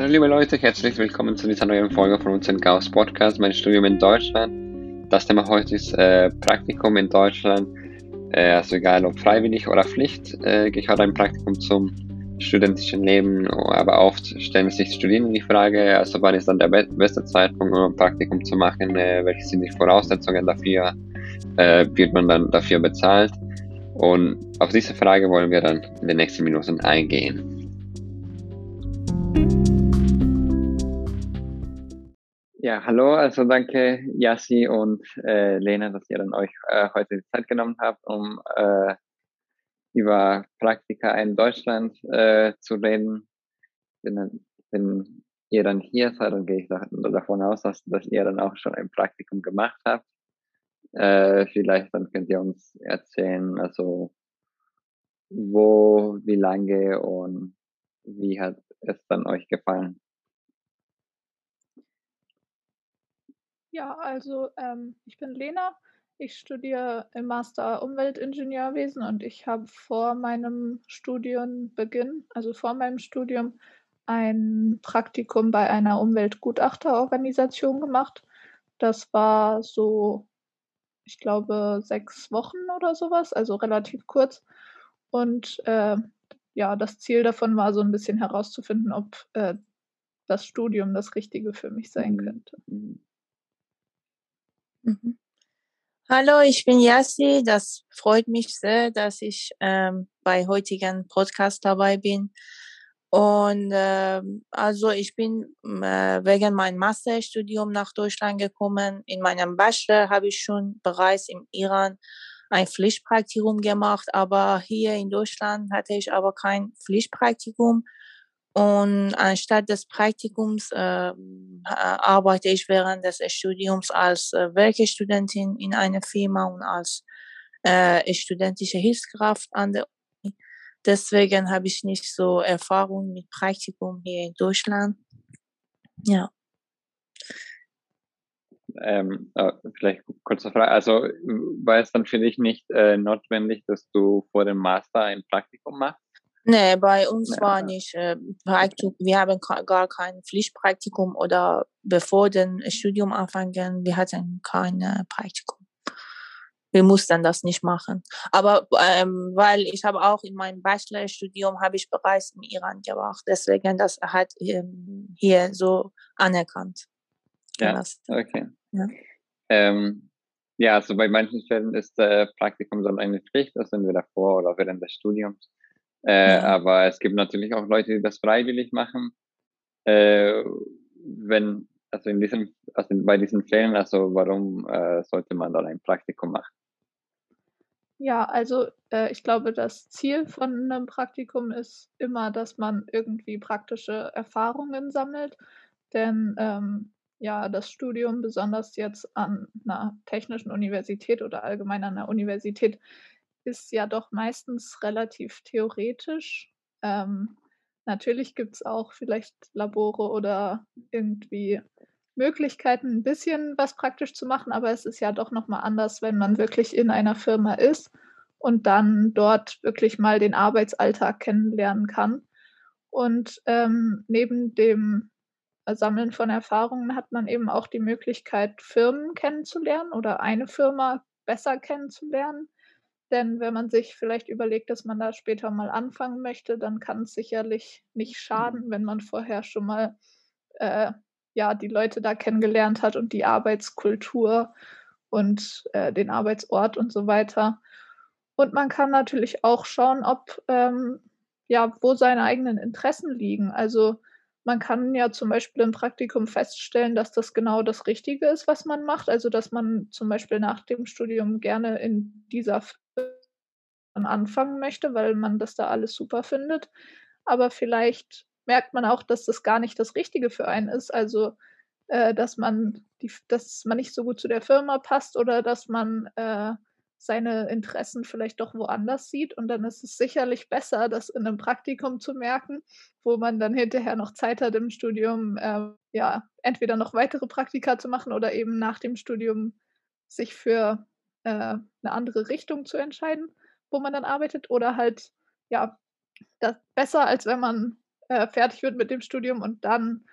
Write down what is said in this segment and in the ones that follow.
Hallo liebe Leute, herzlich willkommen zu dieser neuen Folge von unserem Chaos Podcast, mein Studium in Deutschland. Das Thema heute ist äh, Praktikum in Deutschland. Äh, also egal ob freiwillig oder Pflicht, äh, gehört ein Praktikum zum studentischen Leben, aber oft stellen sich Studierende die Frage, also wann ist dann der beste Zeitpunkt, um ein Praktikum zu machen, äh, welche sind die Voraussetzungen dafür, äh, wird man dann dafür bezahlt? Und auf diese Frage wollen wir dann in den nächsten Minuten eingehen. Ja, hallo, also danke Yassi und äh, Lena, dass ihr dann euch äh, heute die Zeit genommen habt, um äh, über Praktika in Deutschland äh, zu reden. Wenn, wenn ihr dann hier seid, dann gehe ich davon aus, dass, dass ihr dann auch schon ein Praktikum gemacht habt. Äh, vielleicht dann könnt ihr uns erzählen, also wo, wie lange und wie hat es dann euch gefallen? Ja, also ähm, ich bin Lena. Ich studiere im Master Umweltingenieurwesen und ich habe vor meinem Studienbeginn, also vor meinem Studium, ein Praktikum bei einer Umweltgutachterorganisation gemacht. Das war so ich glaube, sechs Wochen oder sowas, also relativ kurz. Und äh, ja, das Ziel davon war so ein bisschen herauszufinden, ob äh, das Studium das Richtige für mich sein mhm. könnte. Mhm. Mhm. Hallo, ich bin Yassi. Das freut mich sehr, dass ich ähm, bei heutigen Podcast dabei bin. Und äh, also ich bin äh, wegen meinem Masterstudium nach Deutschland gekommen. In meinem Bachelor habe ich schon bereits im Iran ein Pflichtpraktikum gemacht, aber hier in Deutschland hatte ich aber kein Pflichtpraktikum. Und anstatt des Praktikums äh, arbeite ich während des Studiums als äh, Werkstudentin in einer Firma und als äh, studentische Hilfskraft an der Deswegen habe ich nicht so Erfahrung mit Praktikum hier in Deutschland. Ja. Ähm, äh, vielleicht kurze Frage. Also war es dann für dich nicht äh, notwendig, dass du vor dem Master ein Praktikum machst? Nee, bei uns ja. war nicht äh, Praktikum. Wir haben gar kein Pflichtpraktikum oder bevor dem Studium anfangen, wir hatten kein Praktikum wir mussten das nicht machen. Aber ähm, weil ich habe auch in meinem Bachelorstudium habe ich bereits im Iran gemacht, deswegen das hat ähm, hier so anerkannt. Ja, das, okay. Ja. Ähm, ja, also bei manchen Stellen ist äh, Praktikum dann eine Pflicht, das sind wir davor oder während des Studiums. Äh, ja. Aber es gibt natürlich auch Leute, die das freiwillig machen. Äh, wenn, also in diesem, also bei diesen Fällen, also warum äh, sollte man dann ein Praktikum machen? Ja, also äh, ich glaube, das Ziel von einem Praktikum ist immer, dass man irgendwie praktische Erfahrungen sammelt. Denn ähm, ja, das Studium, besonders jetzt an einer technischen Universität oder allgemein an einer Universität, ist ja doch meistens relativ theoretisch. Ähm, natürlich gibt es auch vielleicht Labore oder irgendwie Möglichkeiten, ein bisschen was praktisch zu machen, aber es ist ja doch nochmal anders, wenn man wirklich in einer Firma ist und dann dort wirklich mal den Arbeitsalltag kennenlernen kann. Und ähm, neben dem Sammeln von Erfahrungen hat man eben auch die Möglichkeit, Firmen kennenzulernen oder eine Firma besser kennenzulernen. Denn wenn man sich vielleicht überlegt, dass man da später mal anfangen möchte, dann kann es sicherlich nicht schaden, wenn man vorher schon mal äh, ja, die Leute da kennengelernt hat und die Arbeitskultur und äh, den Arbeitsort und so weiter. Und man kann natürlich auch schauen, ob ähm, ja, wo seine eigenen Interessen liegen. Also man kann ja zum Beispiel im Praktikum feststellen, dass das genau das Richtige ist, was man macht. Also dass man zum Beispiel nach dem Studium gerne in dieser Firma anfangen möchte, weil man das da alles super findet. Aber vielleicht merkt man auch, dass das gar nicht das Richtige für einen ist. Also, äh, dass man die, dass man nicht so gut zu der Firma passt oder dass man äh, seine Interessen vielleicht doch woanders sieht. Und dann ist es sicherlich besser, das in einem Praktikum zu merken, wo man dann hinterher noch Zeit hat im Studium, äh, ja, entweder noch weitere Praktika zu machen oder eben nach dem Studium sich für äh, eine andere Richtung zu entscheiden, wo man dann arbeitet oder halt, ja, das besser, als wenn man äh, fertig wird mit dem Studium und dann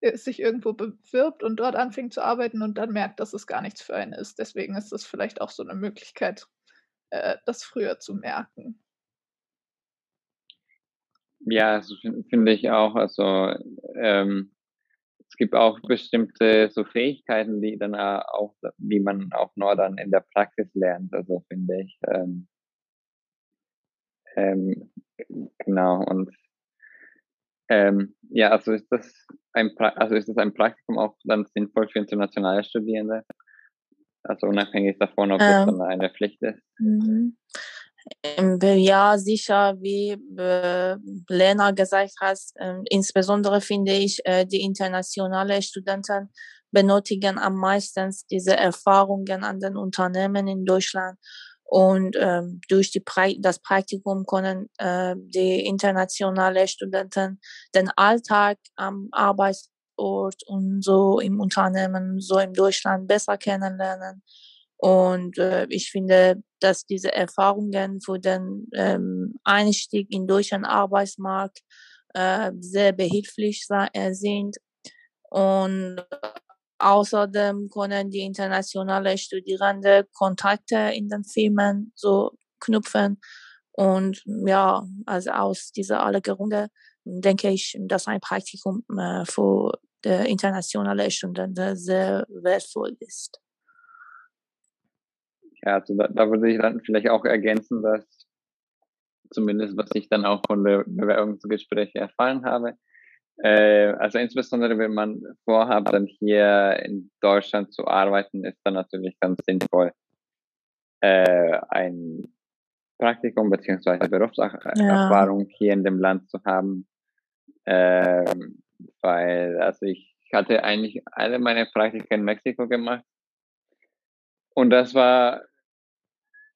äh, sich irgendwo bewirbt und dort anfängt zu arbeiten und dann merkt, dass es gar nichts für einen ist. Deswegen ist das vielleicht auch so eine Möglichkeit, äh, das früher zu merken. Ja, finde ich auch. Also ähm, es gibt auch bestimmte so Fähigkeiten, die dann auch, die man auch nur dann in der Praxis lernt. Also finde ich. Ähm, ähm, genau und ähm, ja, also ist das ein pra also ist das ein Praktikum auch dann sinnvoll für internationale Studierende? Also unabhängig davon, ob ähm, das dann eine Pflicht ist. Mhm. Ähm, ja, sicher, wie äh, Lena gesagt hat, äh, insbesondere finde ich, äh, die internationalen Studenten benötigen am meisten diese Erfahrungen an den Unternehmen in Deutschland. Und ähm, durch die pra das Praktikum können äh, die internationalen Studenten den Alltag am Arbeitsort und so im Unternehmen, so in Deutschland besser kennenlernen. Und äh, ich finde, dass diese Erfahrungen für den ähm, Einstieg in deutschen Arbeitsmarkt äh, sehr behilflich äh, sind. Und außerdem können die internationalen Studierende Kontakte in den Firmen so knüpfen. Und ja, also aus dieser aller Gründe denke ich, dass ein Praktikum äh, für die internationale Studenten sehr wertvoll ist. Ja, also da, da würde ich dann vielleicht auch ergänzen, dass zumindest was ich dann auch von der Bewerbungsgespräche erfahren habe, äh, also insbesondere wenn man vorhat, dann hier in Deutschland zu arbeiten, ist dann natürlich ganz sinnvoll, äh, ein Praktikum beziehungsweise Berufserfahrung ja. hier in dem Land zu haben. Äh, weil, also ich hatte eigentlich alle meine Praktika in Mexiko gemacht und das war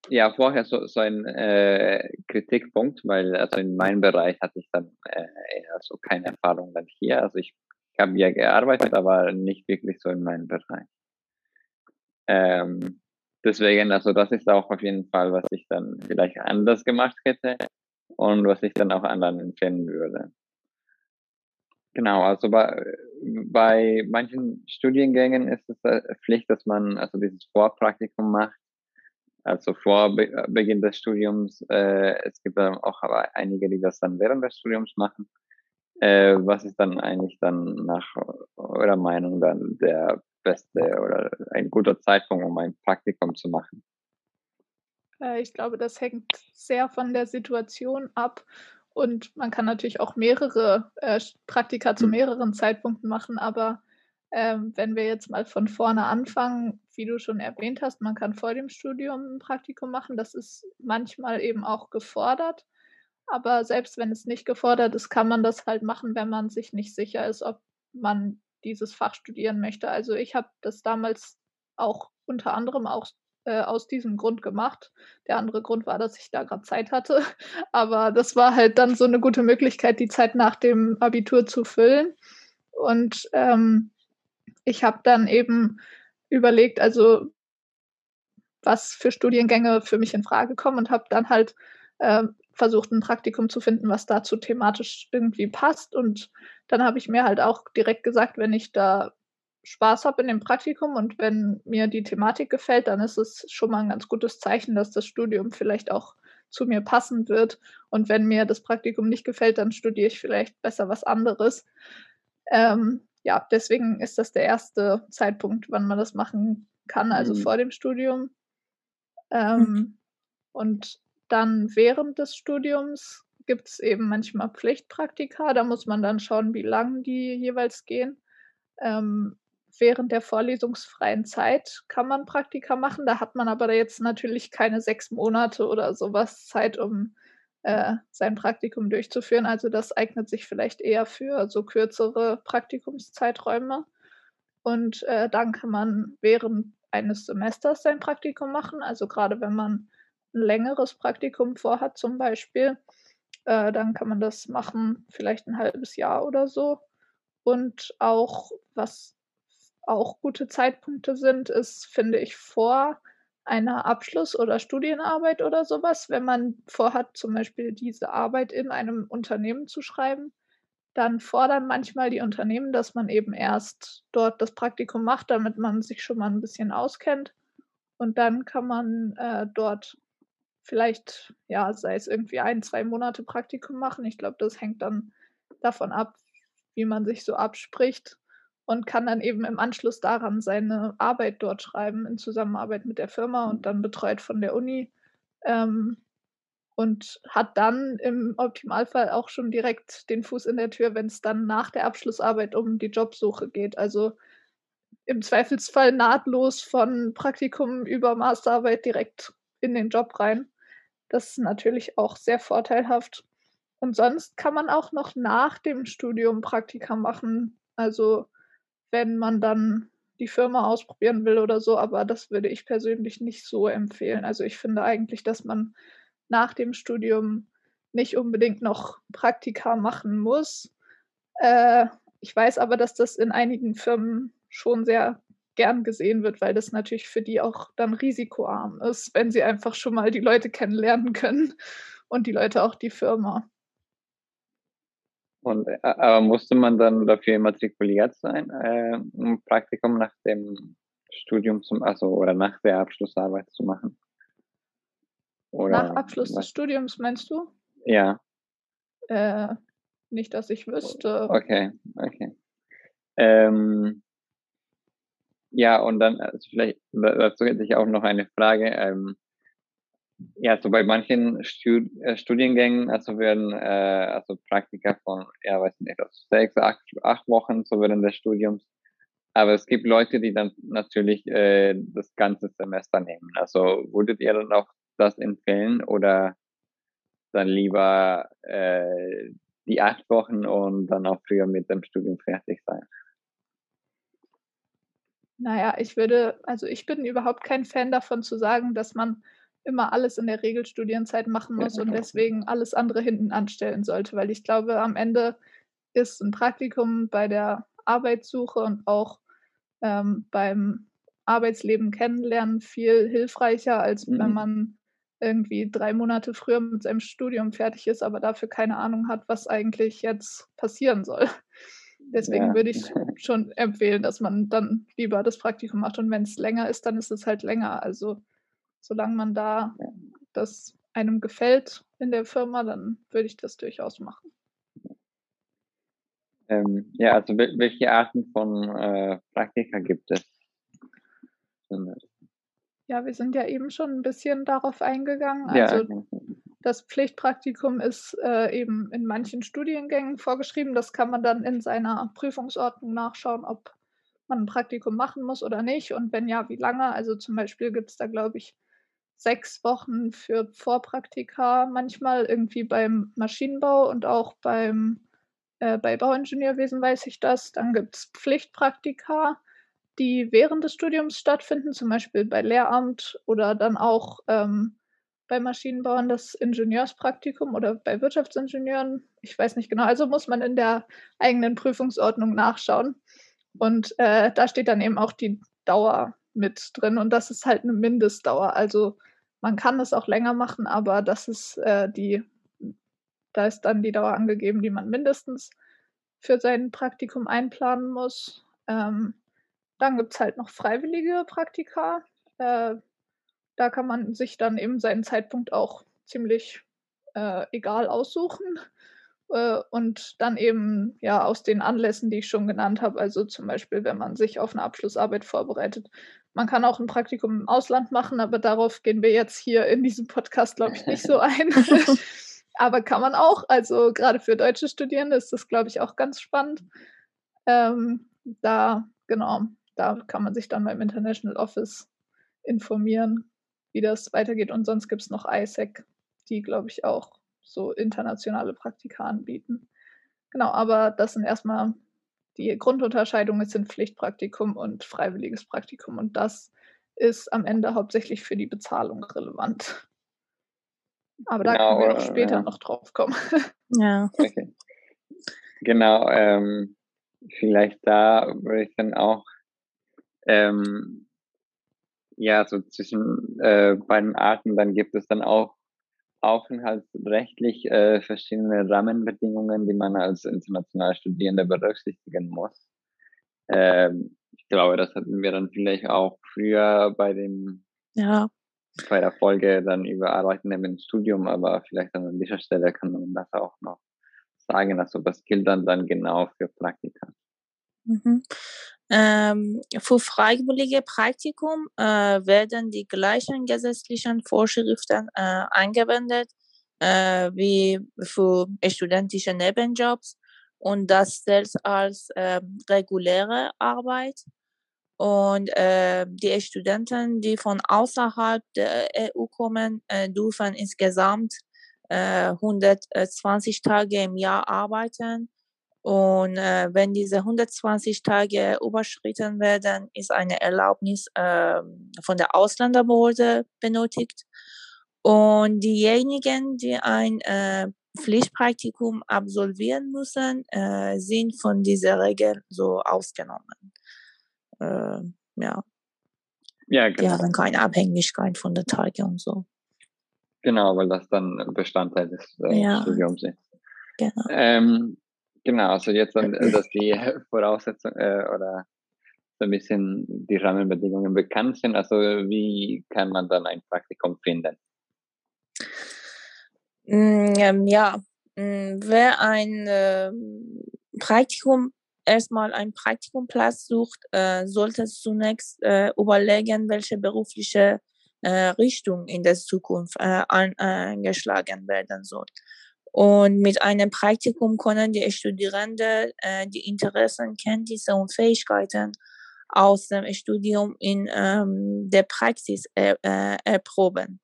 ja vorher so, so ein äh, Kritikpunkt, weil also in meinem Bereich hatte ich dann äh, also keine Erfahrung dann hier. Also ich, ich habe ja gearbeitet, aber nicht wirklich so in meinem Bereich. Ähm, deswegen, also das ist auch auf jeden Fall, was ich dann vielleicht anders gemacht hätte und was ich dann auch anderen empfehlen würde. Genau, also bei, bei manchen Studiengängen ist es äh, Pflicht, dass man also dieses Vorpraktikum macht, also vor Be äh, Beginn des Studiums. Äh, es gibt auch aber einige, die das dann während des Studiums machen. Äh, was ist dann eigentlich dann nach eurer Meinung dann der beste oder ein guter Zeitpunkt, um ein Praktikum zu machen? Äh, ich glaube, das hängt sehr von der Situation ab und man kann natürlich auch mehrere äh, Praktika zu hm. mehreren Zeitpunkten machen, aber ähm, wenn wir jetzt mal von vorne anfangen, wie du schon erwähnt hast, man kann vor dem Studium ein Praktikum machen. Das ist manchmal eben auch gefordert. Aber selbst wenn es nicht gefordert ist, kann man das halt machen, wenn man sich nicht sicher ist, ob man dieses Fach studieren möchte. Also ich habe das damals auch unter anderem auch äh, aus diesem Grund gemacht. Der andere Grund war, dass ich da gerade Zeit hatte. Aber das war halt dann so eine gute Möglichkeit, die Zeit nach dem Abitur zu füllen. Und ähm, ich habe dann eben überlegt, also was für Studiengänge für mich in Frage kommen und habe dann halt äh, versucht, ein Praktikum zu finden, was dazu thematisch irgendwie passt. Und dann habe ich mir halt auch direkt gesagt, wenn ich da Spaß habe in dem Praktikum und wenn mir die Thematik gefällt, dann ist es schon mal ein ganz gutes Zeichen, dass das Studium vielleicht auch zu mir passen wird. Und wenn mir das Praktikum nicht gefällt, dann studiere ich vielleicht besser was anderes. Ähm, ja, deswegen ist das der erste Zeitpunkt, wann man das machen kann, also mhm. vor dem Studium. Ähm. Und dann während des Studiums gibt es eben manchmal Pflichtpraktika. Da muss man dann schauen, wie lang die jeweils gehen. Ähm, während der vorlesungsfreien Zeit kann man Praktika machen. Da hat man aber jetzt natürlich keine sechs Monate oder sowas Zeit, um äh, sein Praktikum durchzuführen. Also das eignet sich vielleicht eher für so kürzere Praktikumszeiträume. Und äh, dann kann man während eines Semesters sein Praktikum machen. Also gerade wenn man ein längeres Praktikum vorhat zum Beispiel, äh, dann kann man das machen, vielleicht ein halbes Jahr oder so. Und auch was auch gute Zeitpunkte sind, ist, finde ich, vor einer Abschluss- oder Studienarbeit oder sowas, wenn man vorhat, zum Beispiel diese Arbeit in einem Unternehmen zu schreiben, dann fordern manchmal die Unternehmen, dass man eben erst dort das Praktikum macht, damit man sich schon mal ein bisschen auskennt. Und dann kann man äh, dort vielleicht, ja, sei es irgendwie ein, zwei Monate Praktikum machen. Ich glaube, das hängt dann davon ab, wie man sich so abspricht und kann dann eben im Anschluss daran seine Arbeit dort schreiben in Zusammenarbeit mit der Firma und dann betreut von der Uni. Ähm, und hat dann im Optimalfall auch schon direkt den Fuß in der Tür, wenn es dann nach der Abschlussarbeit um die Jobsuche geht. Also im Zweifelsfall nahtlos von Praktikum über Masterarbeit direkt in den Job rein. Das ist natürlich auch sehr vorteilhaft. Und sonst kann man auch noch nach dem Studium Praktika machen. Also wenn man dann die Firma ausprobieren will oder so, aber das würde ich persönlich nicht so empfehlen. Also ich finde eigentlich, dass man nach dem Studium nicht unbedingt noch Praktika machen muss. Äh, ich weiß aber, dass das in einigen Firmen schon sehr gern gesehen wird, weil das natürlich für die auch dann risikoarm ist, wenn sie einfach schon mal die Leute kennenlernen können und die Leute auch die Firma. Und äh, aber musste man dann dafür immatrikuliert sein, äh, um Praktikum nach dem Studium zum, also oder nach der Abschlussarbeit zu machen? Oder nach Abschluss was? des Studiums meinst du? Ja. Äh, nicht, dass ich wüsste. Okay, okay. Ähm, ja, und dann, also vielleicht dazu hätte ich auch noch eine Frage. Ähm, ja, so bei manchen Stud äh, Studiengängen, also werden äh, also Praktika von, ja, weiß nicht, also sechs, acht, acht Wochen so während des Studiums. Aber es gibt Leute, die dann natürlich äh, das ganze Semester nehmen. Also würdet ihr dann auch das empfehlen oder dann lieber äh, die acht Wochen und dann auch früher mit dem Studium fertig sein? Naja, ich würde, also ich bin überhaupt kein Fan davon zu sagen, dass man immer alles in der Regelstudienzeit machen muss und deswegen alles andere hinten anstellen sollte, weil ich glaube, am Ende ist ein Praktikum bei der Arbeitssuche und auch ähm, beim Arbeitsleben kennenlernen viel hilfreicher, als mhm. wenn man irgendwie drei Monate früher mit seinem Studium fertig ist, aber dafür keine Ahnung hat, was eigentlich jetzt passieren soll. Deswegen ja. würde ich schon empfehlen, dass man dann lieber das Praktikum macht. Und wenn es länger ist, dann ist es halt länger. Also solange man da das einem gefällt in der Firma, dann würde ich das durchaus machen. Ähm, ja, also welche Arten von äh, Praktika gibt es? Ja, wir sind ja eben schon ein bisschen darauf eingegangen. Also ja. Das Pflichtpraktikum ist äh, eben in manchen Studiengängen vorgeschrieben. Das kann man dann in seiner Prüfungsordnung nachschauen, ob man ein Praktikum machen muss oder nicht. Und wenn ja, wie lange? Also zum Beispiel gibt es da, glaube ich, sechs Wochen für Vorpraktika, manchmal irgendwie beim Maschinenbau und auch beim äh, bei Bauingenieurwesen weiß ich das. Dann gibt es Pflichtpraktika die während des Studiums stattfinden, zum Beispiel bei Lehramt oder dann auch ähm, bei Maschinenbauern das Ingenieurspraktikum oder bei Wirtschaftsingenieuren. Ich weiß nicht genau. Also muss man in der eigenen Prüfungsordnung nachschauen. Und äh, da steht dann eben auch die Dauer mit drin. Und das ist halt eine Mindestdauer. Also man kann es auch länger machen, aber das ist äh, die, da ist dann die Dauer angegeben, die man mindestens für sein Praktikum einplanen muss. Ähm, dann gibt es halt noch freiwillige Praktika. Äh, da kann man sich dann eben seinen Zeitpunkt auch ziemlich äh, egal aussuchen. Äh, und dann eben ja aus den Anlässen, die ich schon genannt habe, also zum Beispiel, wenn man sich auf eine Abschlussarbeit vorbereitet. Man kann auch ein Praktikum im Ausland machen, aber darauf gehen wir jetzt hier in diesem Podcast, glaube ich, nicht so ein. aber kann man auch. Also gerade für deutsche Studierende ist das, glaube ich, auch ganz spannend. Ähm, da, genau, da kann man sich dann beim International Office informieren, wie das weitergeht. Und sonst gibt es noch ISEC, die, glaube ich, auch so internationale Praktika anbieten. Genau, aber das sind erstmal die Grundunterscheidungen sind Pflichtpraktikum und freiwilliges Praktikum. Und das ist am Ende hauptsächlich für die Bezahlung relevant. Aber da genau, können wir auch später ja. noch drauf kommen. Ja. Okay. Genau, ähm, vielleicht da würde ich dann auch ähm, ja, so zwischen äh, beiden Arten, dann gibt es dann auch aufenthaltsrechtlich äh, verschiedene Rahmenbedingungen, die man als international Studierender berücksichtigen muss. Ähm, ich glaube, das hatten wir dann vielleicht auch früher bei dem ja. bei der Folge dann überarbeiten im Studium, aber vielleicht an dieser Stelle kann man das auch noch sagen. Also was gilt dann dann genau für Praktika? Mhm. Ähm, für freiwillige Praktikum äh, werden die gleichen gesetzlichen Vorschriften äh, angewendet äh, wie für studentische Nebenjobs und das selbst als ähm, reguläre Arbeit. Und äh, die Studenten, die von außerhalb der EU kommen, äh, dürfen insgesamt äh, 120 Tage im Jahr arbeiten und äh, wenn diese 120 Tage überschritten werden, ist eine Erlaubnis äh, von der Ausländerbehörde benötigt. Und diejenigen, die ein äh, Pflichtpraktikum absolvieren müssen, äh, sind von dieser Regel so ausgenommen. Äh, ja. Ja, genau. Die haben keine Abhängigkeit von der Tage und so. Genau, weil das dann Bestandteil des äh, Ja. Studiums ist. Genau. Ähm, genau, also jetzt, dann, dass die Voraussetzungen äh, oder so ein bisschen die Rahmenbedingungen bekannt sind. Also wie kann man dann ein Praktikum finden? Mm, ähm, ja, mm, wer ein ähm, Praktikum erstmal einen Praktikumplatz sucht, äh, sollte zunächst äh, überlegen, welche berufliche äh, Richtung in der Zukunft an, eingeschlagen werden soll. Und mit einem Praktikum können die Studierenden äh, die Interessen, Kenntnisse und Fähigkeiten aus dem Studium in ähm, der Praxis er, äh, erproben.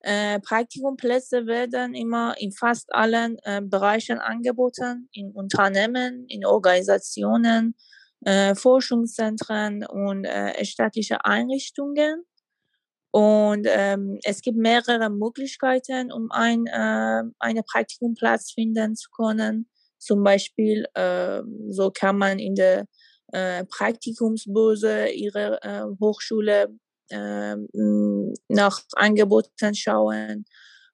Äh, Praktikumplätze werden immer in fast allen äh, Bereichen angeboten, in Unternehmen, in Organisationen, äh, Forschungszentren und äh, staatliche Einrichtungen. Und ähm, es gibt mehrere Möglichkeiten, um ein, äh, einen Praktikumplatz finden zu können. Zum Beispiel, äh, so kann man in der äh, Praktikumsbörse ihrer äh, Hochschule äh, nach Angeboten schauen.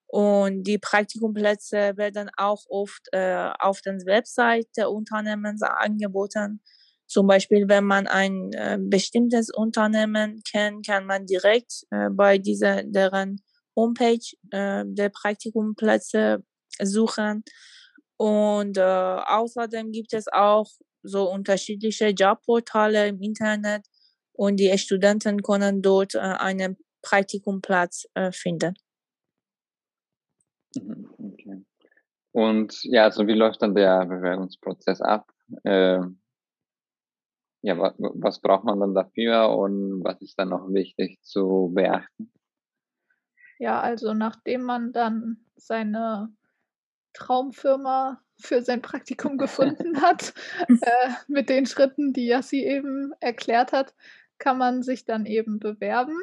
Und die Praktikumplätze werden auch oft äh, auf der Website der Unternehmen angeboten. Zum Beispiel, wenn man ein äh, bestimmtes Unternehmen kennt, kann man direkt äh, bei dieser deren Homepage äh, der Praktikumplätze suchen. Und äh, außerdem gibt es auch so unterschiedliche Jobportale im Internet und die Studenten können dort äh, einen Praktikumplatz äh, finden. Mhm, Okay. Und ja, also wie läuft dann der Bewerbungsprozess ab? Äh, ja, was, was braucht man dann dafür und was ist dann noch wichtig zu beachten? Ja, also nachdem man dann seine Traumfirma für sein Praktikum gefunden hat, äh, mit den Schritten, die Yassi eben erklärt hat, kann man sich dann eben bewerben.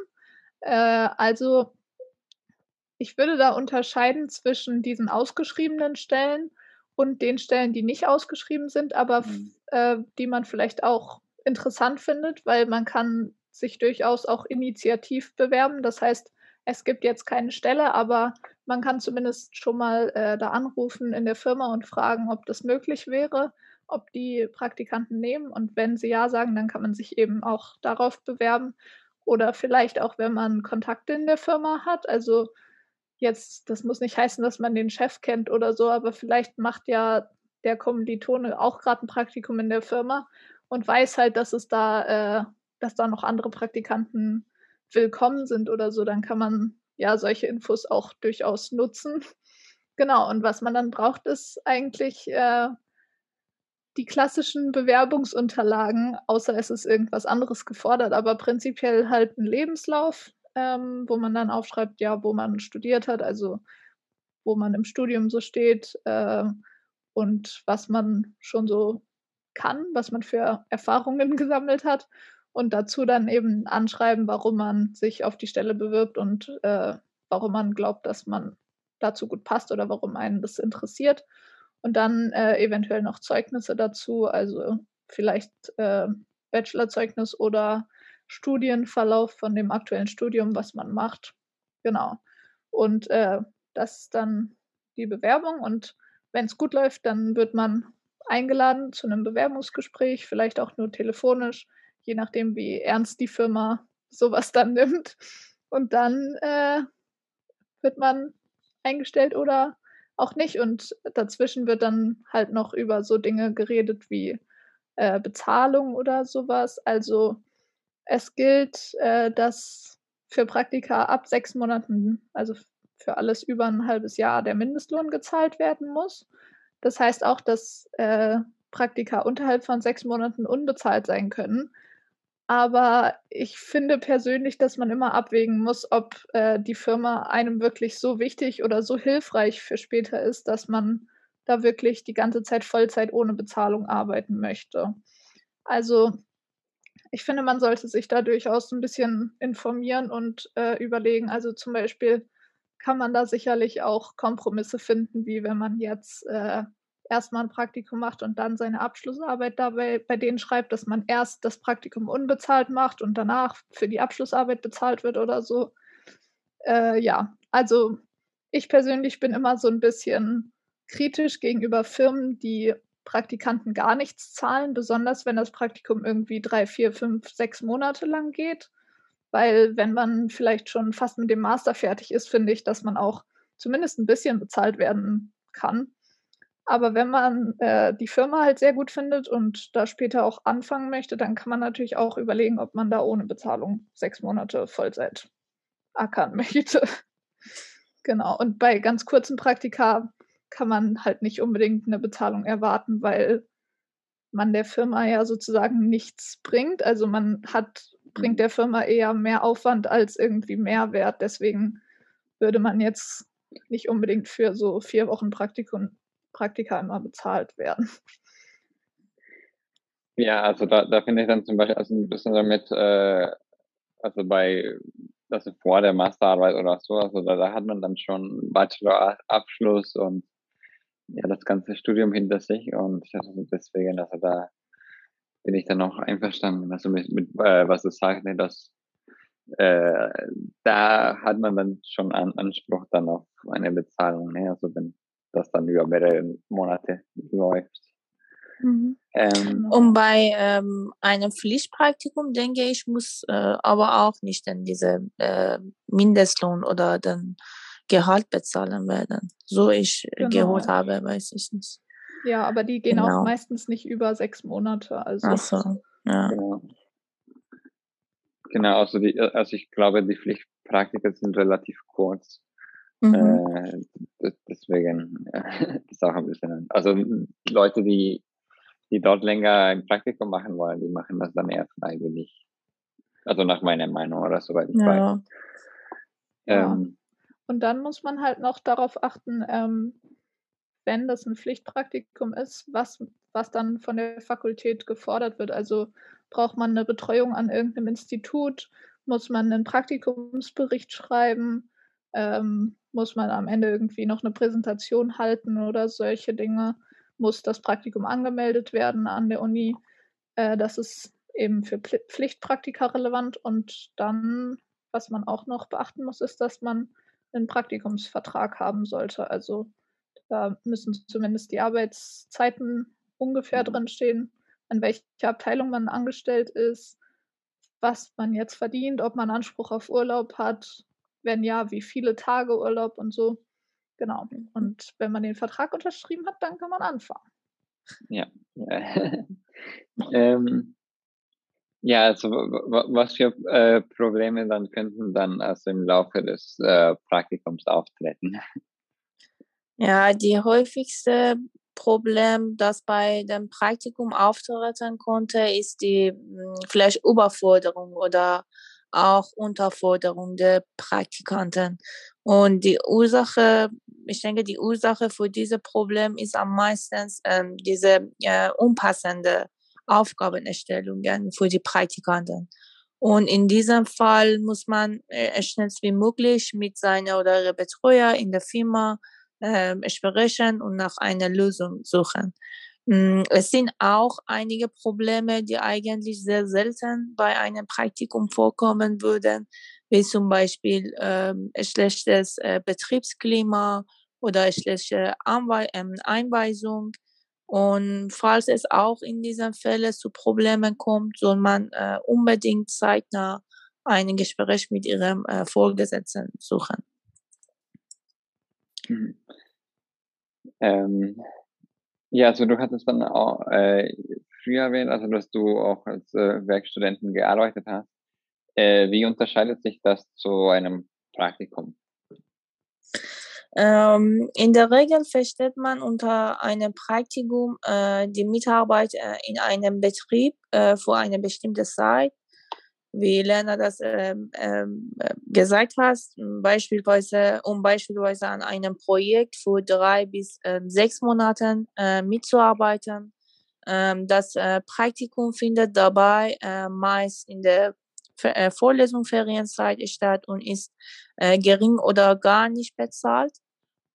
Äh, also ich würde da unterscheiden zwischen diesen ausgeschriebenen Stellen und den Stellen, die nicht ausgeschrieben sind, aber Mhm. äh, die man vielleicht auch interessant findet, weil man kann sich durchaus auch initiativ bewerben. Das heißt, es gibt jetzt keine Stelle, aber man kann zumindest schon mal äh, da anrufen in der Firma und fragen, ob das möglich wäre, ob die Praktikanten nehmen. Und wenn sie ja sagen, dann kann man sich eben auch darauf bewerben. Oder vielleicht auch, wenn man Kontakte in der Firma hat. Also jetzt, das muss nicht heißen, dass man den Chef kennt oder so, aber vielleicht macht ja der Kommilitone auch gerade ein Praktikum in der Firma und weiß halt, dass es da, äh, dass da noch andere Praktikanten willkommen sind oder so, dann kann man ja solche Infos auch durchaus nutzen. Genau, und was man dann braucht, ist eigentlich äh, die klassischen Bewerbungsunterlagen, außer es ist irgendwas anderes gefordert, aber prinzipiell halt ein Lebenslauf, ähm, wo man dann aufschreibt, ja, wo man studiert hat, also wo man im Studium so steht äh, und was man schon so kann, was man für Erfahrungen gesammelt hat und dazu dann eben anschreiben, warum man sich auf die Stelle bewirbt und äh, warum man glaubt, dass man dazu gut passt oder warum einen das interessiert. Und dann äh, eventuell noch Zeugnisse dazu, also vielleicht äh, Bachelorzeugnis oder Studienverlauf von dem aktuellen Studium, was man macht. Genau. Und äh, das ist dann die Bewerbung. Und wenn es gut läuft, dann wird man eingeladen zu einem Bewerbungsgespräch, vielleicht auch nur telefonisch, je nachdem, wie ernst die Firma sowas dann nimmt. Und dann äh, wird man eingestellt oder auch nicht. Und dazwischen wird dann halt noch über so Dinge geredet wie äh, Bezahlung oder sowas. Also es gilt, äh, dass für Praktika ab sechs Monaten, also für alles über ein halbes Jahr, der Mindestlohn gezahlt werden muss. Das heißt auch, dass äh, Praktika unterhalb von sechs Monaten unbezahlt sein können. Aber ich finde persönlich, dass man immer abwägen muss, ob äh, die Firma einem wirklich so wichtig oder so hilfreich für später ist, dass man da wirklich die ganze Zeit Vollzeit ohne Bezahlung arbeiten möchte. Also ich finde, man sollte sich da durchaus ein bisschen informieren und äh, überlegen. Also zum Beispiel kann man da sicherlich auch Kompromisse finden, wie wenn man jetzt äh, erstmal ein Praktikum macht und dann seine Abschlussarbeit dabei bei denen schreibt, dass man erst das Praktikum unbezahlt macht und danach für die Abschlussarbeit bezahlt wird oder so. Äh, ja, also ich persönlich bin immer so ein bisschen kritisch gegenüber Firmen, die Praktikanten gar nichts zahlen, besonders wenn das Praktikum irgendwie drei, vier, fünf, sechs Monate lang geht. Weil wenn man vielleicht schon fast mit dem Master fertig ist, finde ich, dass man auch zumindest ein bisschen bezahlt werden kann. Aber wenn man äh, die Firma halt sehr gut findet und da später auch anfangen möchte, dann kann man natürlich auch überlegen, ob man da ohne Bezahlung sechs Monate Vollzeit ackern möchte. genau. Und bei ganz kurzen Praktika kann man halt nicht unbedingt eine Bezahlung erwarten, weil man der Firma ja sozusagen nichts bringt. Also man hat, bringt mhm. der Firma eher mehr Aufwand als irgendwie Mehrwert. Deswegen würde man jetzt nicht unbedingt für so vier Wochen Praktikum Praktika immer bezahlt werden. Ja, also da, da finde ich dann zum Beispiel also ein bisschen damit, äh, also bei, also vor der Masterarbeit oder so, also da, da hat man dann schon Bachelorabschluss und ja, das ganze Studium hinter sich und deswegen, also da bin ich dann auch einverstanden, also mit, mit äh, was du sagst, ne, dass äh, da hat man dann schon an, Anspruch dann auf eine Bezahlung, ne? also wenn das dann über mehrere Monate läuft. Mhm. Ähm, und bei ähm, einem Pflichtpraktikum, denke ich, muss äh, aber auch nicht dann diese äh, Mindestlohn oder dann Gehalt bezahlen werden. So ich genau. gehört habe, weiß ich nicht. Ja, aber die gehen genau. auch meistens nicht über sechs Monate. Also. Ach so, ja. Genau. genau, also, die, also ich glaube, die Pflichtpraktika sind relativ kurz. Mhm. Äh, deswegen ja, das ist auch ein bisschen. Also Leute, die, die dort länger ein Praktikum machen wollen, die machen das dann eher freiwillig. Also nach meiner Meinung oder soweit ich ja. weiß. Ähm, Und dann muss man halt noch darauf achten, ähm, wenn das ein Pflichtpraktikum ist, was, was dann von der Fakultät gefordert wird. Also braucht man eine Betreuung an irgendeinem Institut, muss man einen Praktikumsbericht schreiben, ähm, muss man am Ende irgendwie noch eine Präsentation halten oder solche Dinge, muss das Praktikum angemeldet werden an der Uni. Äh, das ist eben für Pflichtpraktika relevant und dann, was man auch noch beachten muss, ist, dass man einen Praktikumsvertrag haben sollte. Also da müssen zumindest die Arbeitszeiten ungefähr mhm. drin stehen, an welcher Abteilung man angestellt ist, was man jetzt verdient, ob man Anspruch auf Urlaub hat, wenn ja, wie viele Tage Urlaub und so. Genau. Und wenn man den Vertrag unterschrieben hat, dann kann man anfangen. Ja. ähm, ja, also was für äh, Probleme dann könnten dann also im Laufe des äh, Praktikums auftreten? Ja, die häufigste Problem, das bei dem Praktikum auftreten konnte, ist die hm, vielleicht Überforderung oder auch Unterforderung der Praktikanten. Und die Ursache, ich denke, die Ursache für dieses Problem ist am meisten ähm, diese äh, unpassende Aufgabenerstellungen für die Praktikanten. Und in diesem Fall muss man äh, schnellst wie möglich mit seiner oder ihrer Betreuer in der Firma äh, sprechen und nach einer Lösung suchen. Hm, es sind auch einige Probleme, die eigentlich sehr selten bei einem Praktikum vorkommen würden, wie zum Beispiel ähm, schlechtes äh, Betriebsklima oder schlechte Anwe ähm, Einweisung. Und falls es auch in diesen Fällen zu Problemen kommt, soll man äh, unbedingt zeitnah ein Gespräch mit ihrem äh, Vorgesetzten suchen. Mhm. Ähm, ja, also du hattest dann auch äh, früher erwähnt, also dass du auch als äh, Werkstudentin gearbeitet hast. Äh, wie unterscheidet sich das zu einem Praktikum? Ähm, in der Regel versteht man unter einem Praktikum äh, die Mitarbeit äh, in einem Betrieb äh, für eine bestimmte Zeit wie Lena das ähm, ähm, gesagt hat, beispielsweise, um beispielsweise an einem Projekt für drei bis äh, sechs Monaten äh, mitzuarbeiten. Ähm, das äh, Praktikum findet dabei äh, meist in der äh, Vorlesung Ferienzeit statt und ist äh, gering oder gar nicht bezahlt.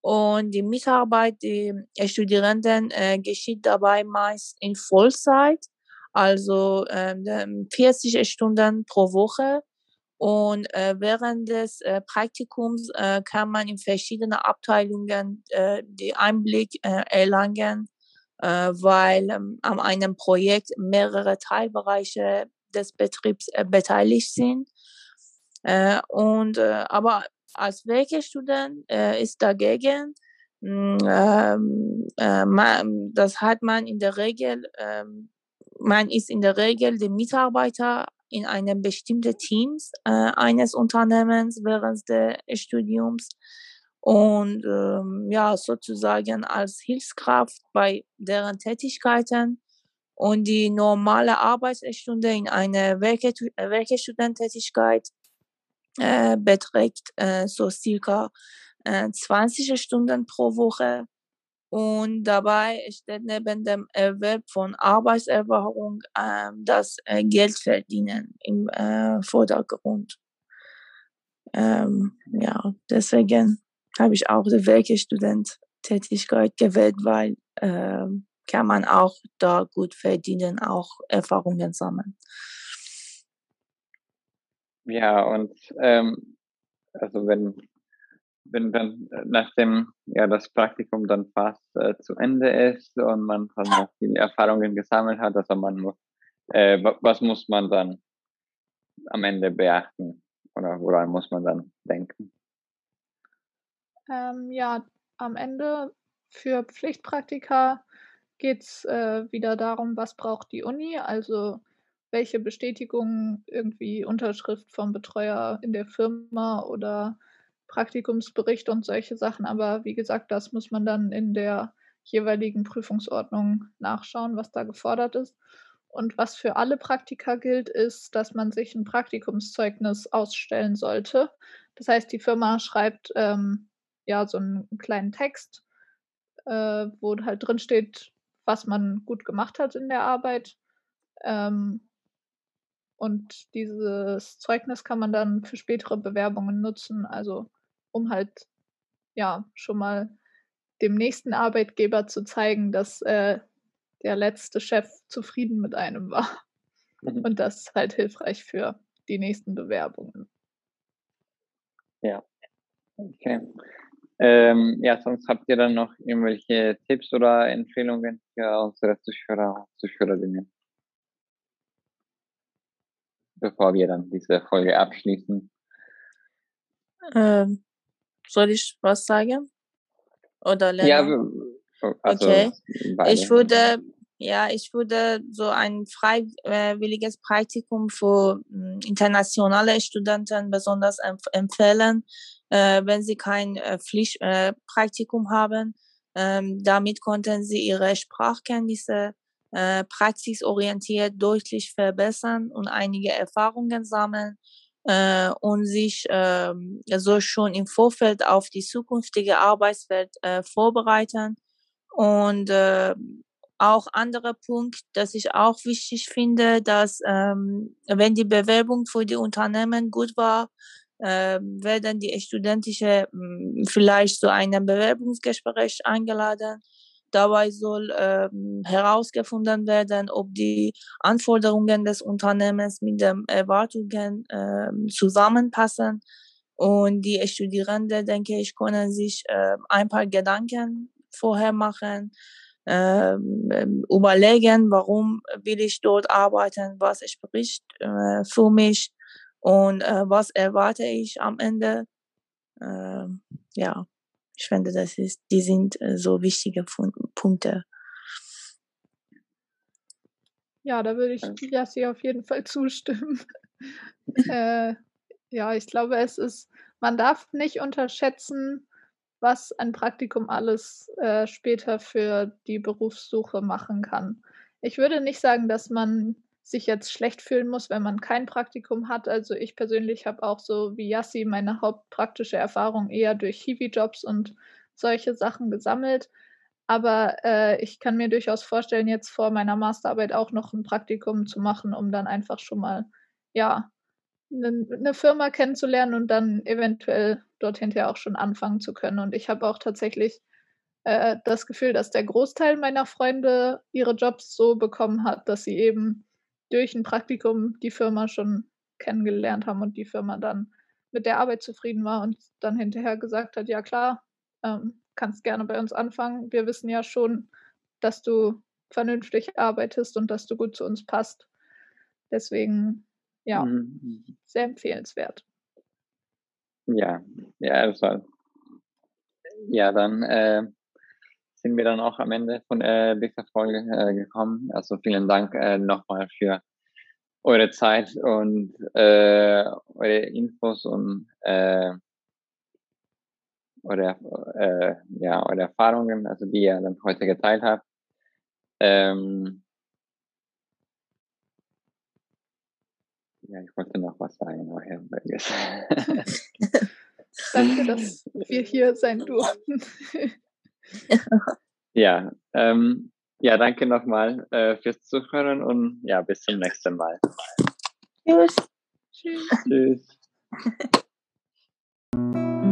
Und die Mitarbeit der Studierenden äh, geschieht dabei meist in Vollzeit also ähm, 40 Stunden pro Woche. Und äh, während des äh, Praktikums äh, kann man in verschiedene Abteilungen äh, den Einblick äh, erlangen, äh, weil ähm, an einem Projekt mehrere Teilbereiche des Betriebs äh, beteiligt sind. Äh, und äh, aber als Werkstudent äh, ist dagegen, mh, hm, äh, man, das hat man in der Regel ähm, man ist in der Regel der Mitarbeiter in einem bestimmten Teams äh, eines Unternehmens während des Studiums. Und ähm, ja sozusagen als Hilfskraft bei deren Tätigkeiten. Und die normale Arbeitsstunde in einer Werkstudententätigkeit äh, beträgt äh, so circa äh, 20 Stunden pro Woche und dabei steht neben dem Erwerb von Arbeitserfahrung äh, das äh, Geldverdienen im äh, Vordergrund. Ähm, ja, deswegen habe ich auch die Werkstudenttätigkeit gewählt, weil äh, kann man auch da gut verdienen, auch Erfahrungen sammeln. Ja, und ähm, also wenn wenn dann äh, nachdem ja das Praktikum dann fast äh, zu Ende ist und man dann noch viele Erfahrungen gesammelt hat, also man äh, was muss man dann am Ende beachten oder woran muss man dann denken? Ähm, ja, am Ende für Pflichtpraktika geht es äh, wieder darum, was braucht die Uni, also welche Bestätigung, irgendwie Unterschrift vom Betreuer in der Firma oder Praktikumsbericht und solche Sachen. Aber wie gesagt, das muss man dann in der jeweiligen Prüfungsordnung nachschauen, was da gefordert ist. Und was für alle Praktika gilt, ist, dass man sich ein Praktikumszeugnis ausstellen sollte. Das heißt, die Firma schreibt ähm, ja so einen kleinen Text, äh, wo halt drin steht, was man gut gemacht hat in der Arbeit. Ähm, und dieses Zeugnis kann man dann für spätere Bewerbungen nutzen. Also um halt ja schon mal dem nächsten Arbeitgeber zu zeigen, dass äh, der letzte Chef zufrieden mit einem war. Mhm. Und das ist halt hilfreich für die nächsten Bewerbungen. Ja. Okay. Ähm, ja, sonst habt ihr dann noch irgendwelche Tipps oder Empfehlungen für unsere Zuschauer und Zuschauerinnen? Bevor wir dann diese Folge abschließen. Ähm, soll ich was sagen? Oder lernen? Ja, also okay. Beide. Ich würde, ja, ich würde so ein freiwilliges Praktikum für hm, internationale Studenten besonders empfehlen, äh, wenn sie kein äh, Pflichtpraktikum äh, haben. Ähm, damit konnten sie ihre Sprachkenntnisse praxisorientiert deutlich verbessern und einige Erfahrungen sammeln äh, und sich äh, so schon im Vorfeld auf die zukünftige Arbeitswelt äh, vorbereiten. Und äh, auch anderer Punkt, dass ich auch wichtig finde, dass ähm, wenn die Bewerbung für die Unternehmen gut war, äh, werden die Studentische hm, vielleicht zu einem Bewerbungsgespräch eingeladen. Dabei soll ähm, herausgefunden werden, ob die Anforderungen des Unternehmens mit den Erwartungen ähm, zusammenpassen. Und die Studierenden, denke ich, können sich äh, ein paar Gedanken vorher machen, ähm, ähm, überlegen, warum will ich dort arbeiten, was spricht äh, für mich und äh, was erwarte ich am Ende. Äh, ja, ich finde, das ist, die sind äh, so wichtige Punkte. Ja, da würde ich Yassi auf jeden Fall zustimmen. äh, ja, ich glaube, es ist, man darf nicht unterschätzen, was ein Praktikum alles äh, später für die Berufssuche machen kann. Ich würde nicht sagen, dass man sich jetzt schlecht fühlen muss, wenn man kein Praktikum hat. Also ich persönlich habe auch so wie Yassi meine hauptpraktische Erfahrung eher durch Hiwi-Jobs und solche Sachen gesammelt. Aber äh, ich kann mir durchaus vorstellen, jetzt vor meiner Masterarbeit auch noch ein Praktikum zu machen, um dann einfach schon mal, ja, eine, Firma kennenzulernen und dann eventuell dort hinterher auch schon anfangen zu können. Und ich habe auch tatsächlich äh, das Gefühl, dass der Großteil meiner Freunde ihre Jobs so bekommen hat, dass sie eben durch ein Praktikum die Firma schon kennengelernt haben und die Firma dann mit der Arbeit zufrieden war und dann hinterher gesagt hat, ja klar, ähm, kannst gerne bei uns anfangen. Wir wissen ja schon, dass du vernünftig arbeitest und dass du gut zu uns passt. Deswegen, ja, mhm. sehr empfehlenswert. Ja, ja, das war. Ja, dann äh, sind wir dann auch am Ende von äh, dieser Folge äh, gekommen. Also vielen Dank äh, nochmal für eure Zeit und äh, eure Infos und äh, eure, äh, ja, eure Erfahrungen, also die ihr dann heute geteilt habt. Ähm, ja, ich wollte noch was sagen, aber Danke, dass wir hier sein durften. ja, ähm, ja, danke nochmal äh, fürs Zuhören und ja, bis zum nächsten Mal. Tschüss. Tschüss. Tschüss.